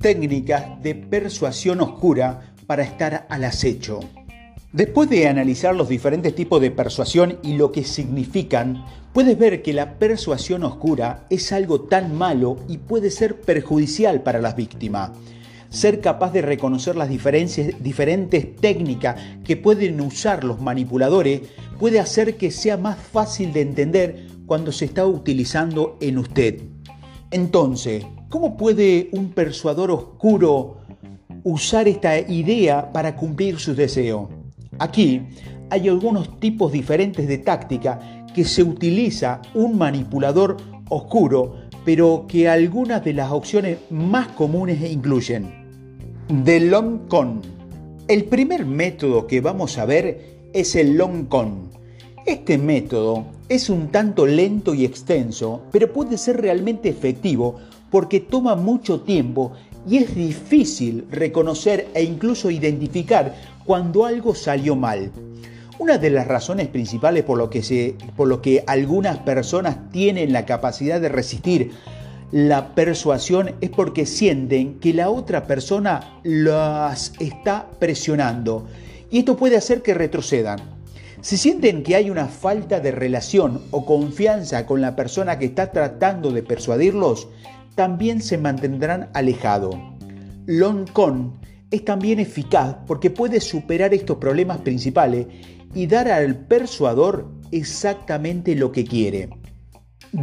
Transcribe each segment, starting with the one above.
técnicas de persuasión oscura para estar al acecho. Después de analizar los diferentes tipos de persuasión y lo que significan, puedes ver que la persuasión oscura es algo tan malo y puede ser perjudicial para las víctimas. Ser capaz de reconocer las diferentes técnicas que pueden usar los manipuladores puede hacer que sea más fácil de entender cuando se está utilizando en usted. Entonces, ¿cómo puede un persuador oscuro usar esta idea para cumplir sus deseos? Aquí hay algunos tipos diferentes de táctica que se utiliza un manipulador oscuro, pero que algunas de las opciones más comunes incluyen. The long con. El primer método que vamos a ver es el long con. Este método es un tanto lento y extenso, pero puede ser realmente efectivo porque toma mucho tiempo y es difícil reconocer e incluso identificar cuando algo salió mal. Una de las razones principales por lo que, que algunas personas tienen la capacidad de resistir la persuasión es porque sienten que la otra persona las está presionando y esto puede hacer que retrocedan. Si sienten que hay una falta de relación o confianza con la persona que está tratando de persuadirlos, también se mantendrán alejados. Long con es también eficaz porque puede superar estos problemas principales y dar al persuador exactamente lo que quiere.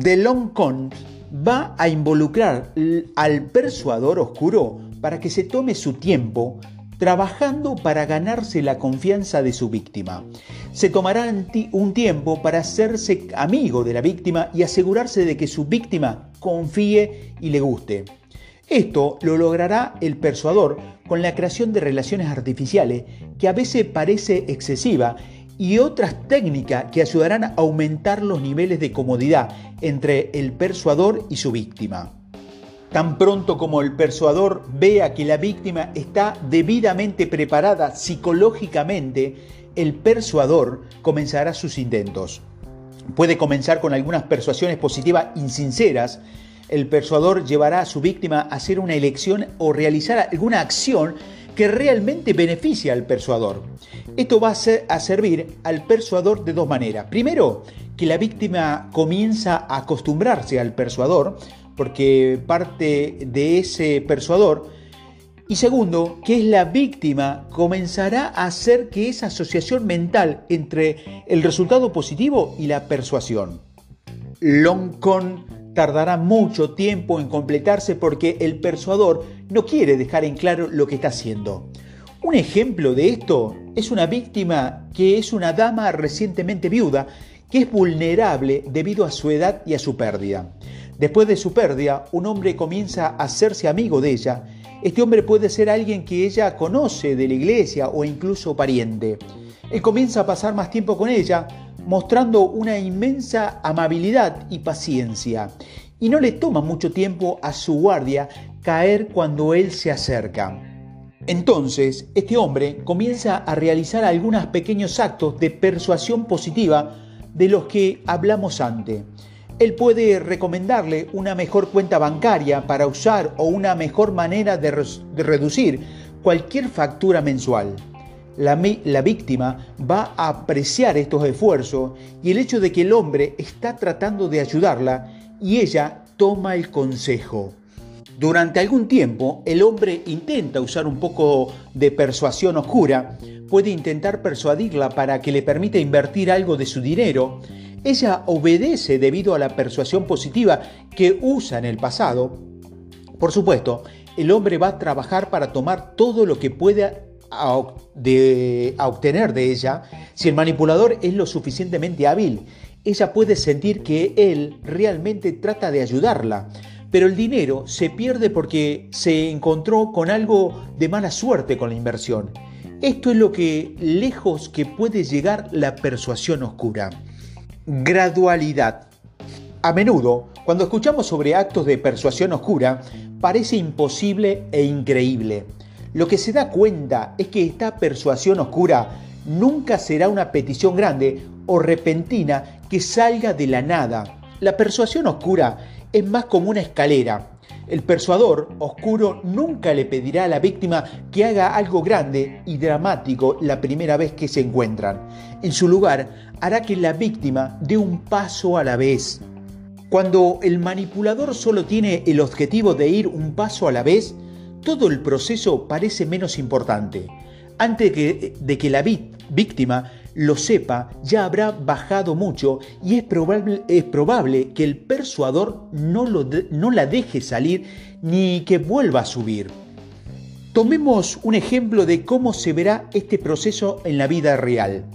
The long con va a involucrar al persuador oscuro para que se tome su tiempo trabajando para ganarse la confianza de su víctima. Se tomará un tiempo para hacerse amigo de la víctima y asegurarse de que su víctima confíe y le guste. Esto lo logrará el persuador con la creación de relaciones artificiales que a veces parece excesiva y otras técnicas que ayudarán a aumentar los niveles de comodidad entre el persuador y su víctima. Tan pronto como el persuador vea que la víctima está debidamente preparada psicológicamente, el persuador comenzará sus intentos. Puede comenzar con algunas persuasiones positivas insinceras. El persuador llevará a su víctima a hacer una elección o realizar alguna acción que realmente beneficia al persuador. Esto va a, servir al persuador de dos maneras. Primero, que la víctima comienza a acostumbrarse al persuador, porque parte de ese persuador. Y segundo, que es la víctima comenzará a hacer que esa asociación mental entre el resultado positivo y la persuasión. Long con tardará mucho tiempo en completarse porque el persuador no quiere dejar en claro lo que está haciendo. Un ejemplo de esto es una víctima que es una dama recientemente viuda que es vulnerable debido a su edad y a su pérdida. Después de su pérdida, un hombre comienza a hacerse amigo de ella. Este hombre puede ser alguien que ella conoce de la iglesia o incluso pariente. Él comienza a pasar más tiempo con ella, mostrando una inmensa amabilidad y paciencia, y no le toma mucho tiempo a su guardia caer cuando él se acerca. Entonces, este hombre comienza a realizar algunos pequeños actos de persuasión positiva de los que hablamos antes. Él puede recomendarle una mejor cuenta bancaria para usar o una mejor manera de, reducir cualquier factura mensual la, víctima va a apreciar estos esfuerzos y el hecho de que el hombre está tratando de ayudarla y ella toma el consejo. Durante algún tiempo, el hombre intenta usar un poco de persuasión oscura, puede intentar persuadirla para que le permita invertir algo de su dinero. Ella obedece debido a la persuasión positiva que usa en el pasado. Por supuesto, el hombre va a trabajar para tomar todo lo que pueda obtener de ella, si el manipulador es lo suficientemente hábil, ella puede sentir que él realmente trata de ayudarla. Pero el dinero se pierde porque se encontró con algo de mala suerte con la inversión. Esto es lo que lejos que puede llegar la persuasión oscura. Gradualidad. A menudo, cuando escuchamos sobre actos de persuasión oscura, parece imposible e increíble. Lo que se da cuenta es que esta persuasión oscura nunca será una petición grande o repentina que salga de la nada. La persuasión oscura es más como una escalera. El persuador oscuro nunca le pedirá a la víctima que haga algo grande y dramático la primera vez que se encuentran. En su lugar, hará que la víctima dé un paso a la vez. Cuando el manipulador solo tiene el objetivo de ir un paso a la vez, todo el proceso parece menos importante. Antes de que, la víctima lo sepa, ya habrá bajado mucho y es probable, es probable que el persuador no, no la deje salir ni que vuelva a subir. Tomemos un ejemplo de cómo se verá este proceso en la vida real.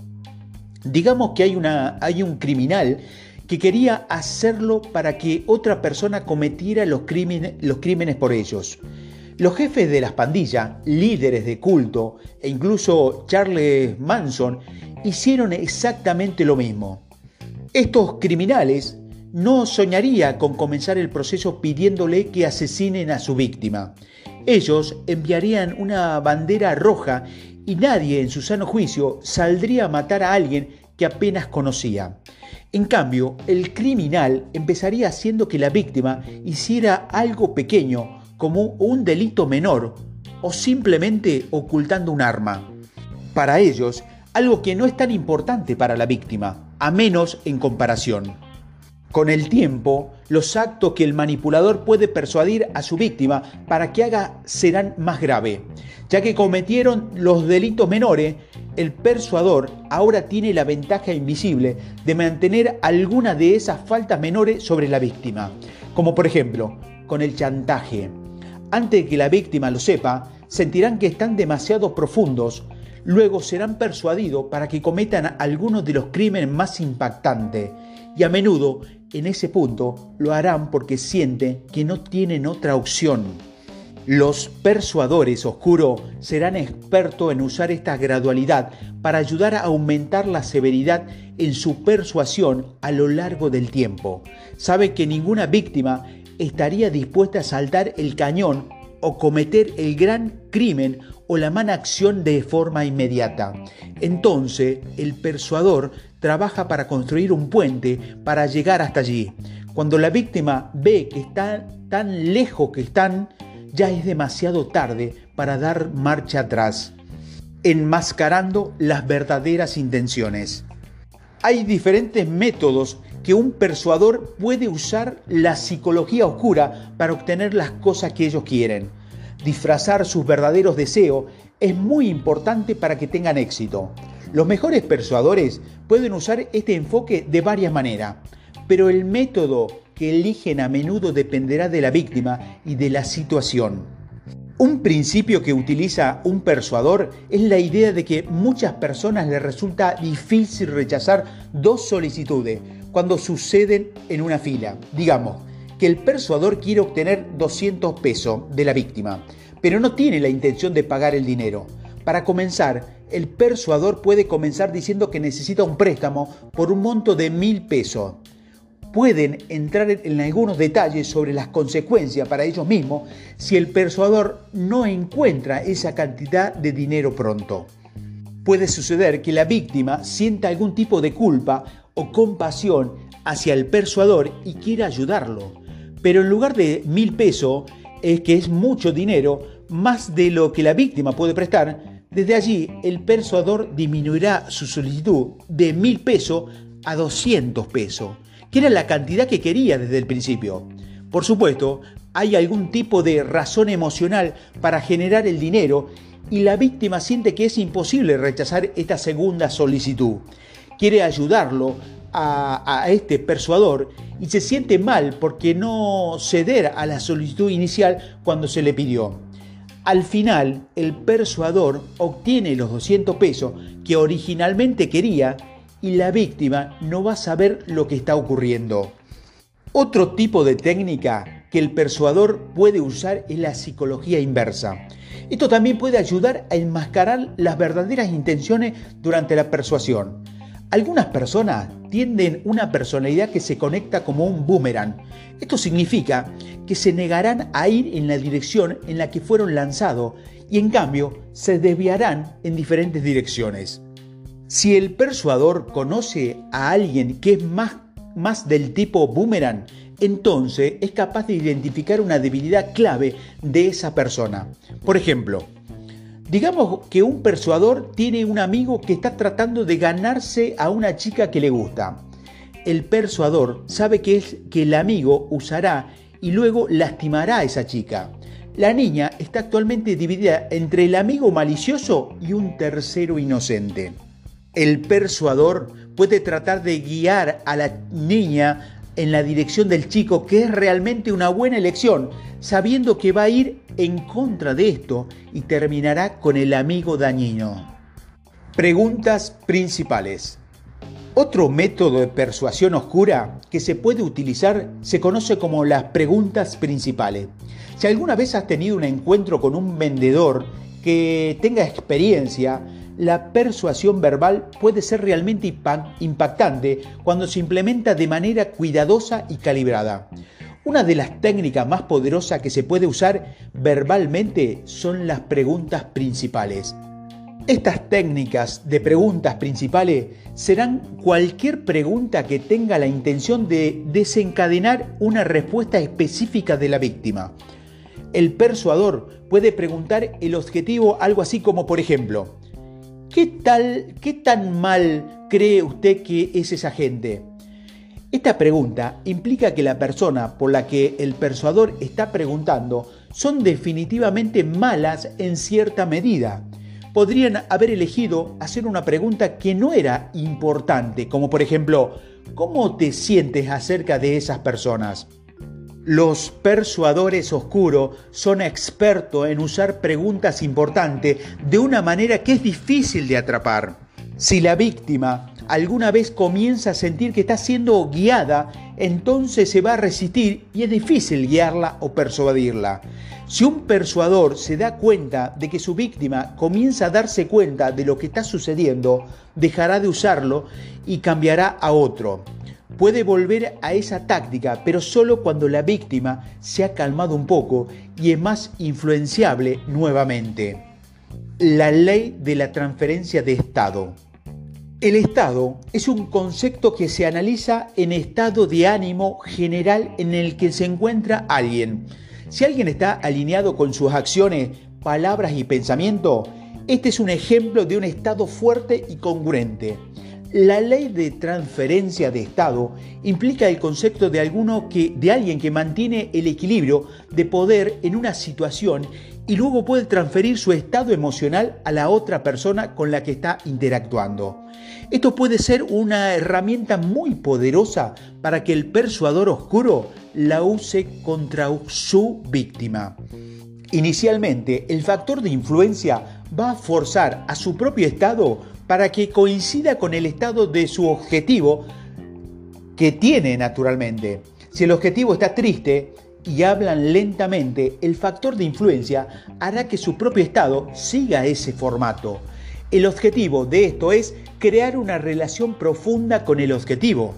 Digamos que hay, una, hay un criminal que quería hacerlo para que otra persona cometiera los crímenes, los crímenes por ellos. Los jefes de las pandillas, líderes de culto e incluso Charles Manson hicieron exactamente lo mismo. Estos criminales no soñaría con comenzar el proceso pidiéndole que asesinen a su víctima. Ellos enviarían una bandera roja y nadie en su sano juicio saldría a matar a alguien que apenas conocía. En cambio, el criminal empezaría haciendo que la víctima hiciera algo pequeño, como un delito menor, o simplemente ocultando un arma. Para ellos, algo que no es tan importante para la víctima, a menos en comparación. Con el tiempo, los actos que el manipulador puede persuadir a su víctima para que haga serán más graves. Ya que cometieron los delitos menores, el persuador ahora tiene la ventaja invisible de mantener alguna de esas faltas menores sobre la víctima. Como por ejemplo, con el chantaje. Antes de que la víctima lo sepa, sentirán que están demasiado profundos, luego serán persuadidos para que cometan algunos de los crímenes más impactantes y a menudo en ese punto lo harán porque sienten que no tienen otra opción. Los persuadores oscuros serán expertos en usar esta gradualidad para ayudar a aumentar la severidad en su persuasión a lo largo del tiempo. Sabe que ninguna víctima estaría dispuesta a saltar el cañón o cometer el gran crimen o la mala acción de forma inmediata. Entonces, el persuador trabaja para construir un puente para llegar hasta allí. Cuando la víctima ve que están tan lejos que están, ya es demasiado tarde para dar marcha atrás, enmascarando las verdaderas intenciones. Hay diferentes métodos que un persuador puede usar la psicología oscura para obtener las cosas que ellos quieren. Disfrazar sus verdaderos deseos es muy importante para que tengan éxito. Los mejores persuadores pueden usar este enfoque de varias maneras, pero el método que eligen a menudo dependerá de la víctima y de la situación. Un principio que utiliza un persuador es la idea de que muchas personas les resulta difícil rechazar dos solicitudes cuando suceden en una fila. Digamos que el persuador quiere obtener 200 pesos de la víctima, pero no tiene la intención de pagar el dinero. Para comenzar, el persuador puede comenzar diciendo que necesita un préstamo por un monto de mil pesos pueden entrar en algunos detalles sobre las consecuencias para ellos mismos si el persuador no encuentra esa cantidad de dinero pronto. Puede suceder que la víctima sienta algún tipo de culpa o compasión hacia el persuador y quiera ayudarlo. Pero en lugar de mil pesos, es que es mucho dinero, más de lo que la víctima puede prestar, desde allí el persuador disminuirá su solicitud de mil pesos a 200 pesos que era la cantidad que quería desde el principio. Por supuesto, hay algún tipo de razón emocional para generar el dinero y la víctima siente que es imposible rechazar esta segunda solicitud. Quiere ayudarlo a, este persuador y se siente mal porque no ceder a la solicitud inicial cuando se le pidió. Al final, el persuador obtiene los 200 pesos que originalmente quería y la víctima no va a saber lo que está ocurriendo. Otro tipo de técnica que el persuador puede usar es la psicología inversa. Esto también puede ayudar a enmascarar las verdaderas intenciones durante la persuasión. Algunas personas tienden una personalidad que se conecta como un boomerang. Esto significa que se negarán a ir en la dirección en la que fueron lanzados y en cambio se desviarán en diferentes direcciones. Si el persuador conoce a alguien que es más más del tipo boomerang, entonces es capaz de identificar una debilidad clave de esa persona. Por ejemplo, digamos que un persuador tiene un amigo que está tratando de ganarse a una chica que le gusta. El persuador sabe que, es, que el amigo usará y luego lastimará a esa chica. La niña está actualmente dividida entre el amigo malicioso y un tercero inocente. El persuador puede tratar de guiar a la niña en la dirección del chico, que es realmente una buena elección, sabiendo que va a ir en contra de esto y terminará con el amigo dañino. Preguntas principales. Otro método de persuasión oscura que se puede utilizar se conoce como las preguntas principales. Si alguna vez has tenido un encuentro con un vendedor que tenga experiencia, la persuasión verbal puede ser realmente impactante cuando se implementa de manera cuidadosa y calibrada. Una de las técnicas más poderosas que se puede usar verbalmente son las preguntas principales. Estas técnicas de preguntas principales serán cualquier pregunta que tenga la intención de desencadenar una respuesta específica de la víctima. El persuador puede preguntar el objetivo algo así como, por ejemplo, ¿Qué, tal, ¿Qué tan mal cree usted que es esa gente? Esta pregunta implica que la persona por la que el persuador está preguntando son definitivamente malas en cierta medida. Podrían haber elegido hacer una pregunta que no era importante, como por ejemplo, ¿cómo te sientes acerca de esas personas? Los persuadores oscuros son expertos en usar preguntas importantes de una manera que es difícil de atrapar. Si la víctima alguna vez comienza a sentir que está siendo guiada, entonces se va a resistir y es difícil guiarla o persuadirla. Si un persuador se da cuenta de que su víctima comienza a darse cuenta de lo que está sucediendo, dejará de usarlo y cambiará a otro puede volver a esa táctica, pero solo cuando la víctima se ha calmado un poco y es más influenciable nuevamente. La ley de la transferencia de estado. El estado es un concepto que se analiza en estado de ánimo general en el que se encuentra alguien. Si alguien está alineado con sus acciones, palabras y pensamiento, este es un ejemplo de un estado fuerte y congruente. La ley de transferencia de estado implica el concepto de, alguno que, de alguien que mantiene el equilibrio de poder en una situación y luego puede transferir su estado emocional a la otra persona con la que está interactuando. Esto puede ser una herramienta muy poderosa para que el persuador oscuro la use contra su víctima. Inicialmente, el factor de influencia va a forzar a su propio estado para que coincida con el estado de su objetivo que tiene naturalmente. Si el objetivo está triste y hablan lentamente, el factor de influencia hará que su propio estado siga ese formato. El objetivo de esto es crear una relación profunda con el objetivo.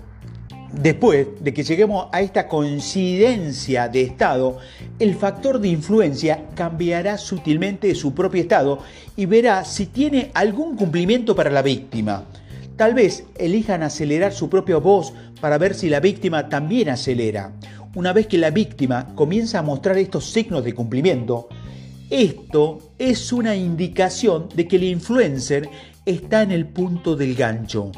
Después de que lleguemos a esta coincidencia de estado, el factor de influencia cambiará sutilmente su propio estado y verá si tiene algún cumplimiento para la víctima. Tal vez elijan acelerar su propia voz para ver si la víctima también acelera. Una vez que la víctima comienza a mostrar estos signos de cumplimiento, esto es una indicación de que el influencer está en el punto del gancho.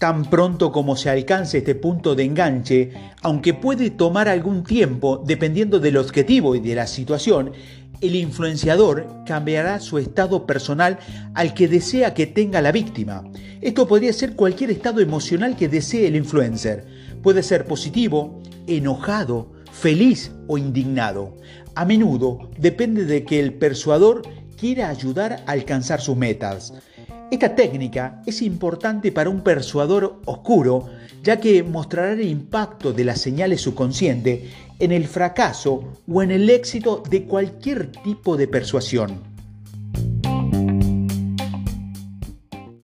Tan pronto como se alcance este punto de enganche, aunque puede tomar algún tiempo dependiendo del objetivo y de la situación, el influenciador cambiará su estado personal al que desea que tenga la víctima. Esto podría ser cualquier estado emocional que desee el influencer. Puede ser positivo, enojado, feliz o indignado. A menudo depende de que el persuador quiera ayudar a alcanzar sus metas. Esta técnica es importante para un persuador oscuro, ya que mostrará el impacto de las señales subconscientes en el fracaso o en el éxito de cualquier tipo de persuasión.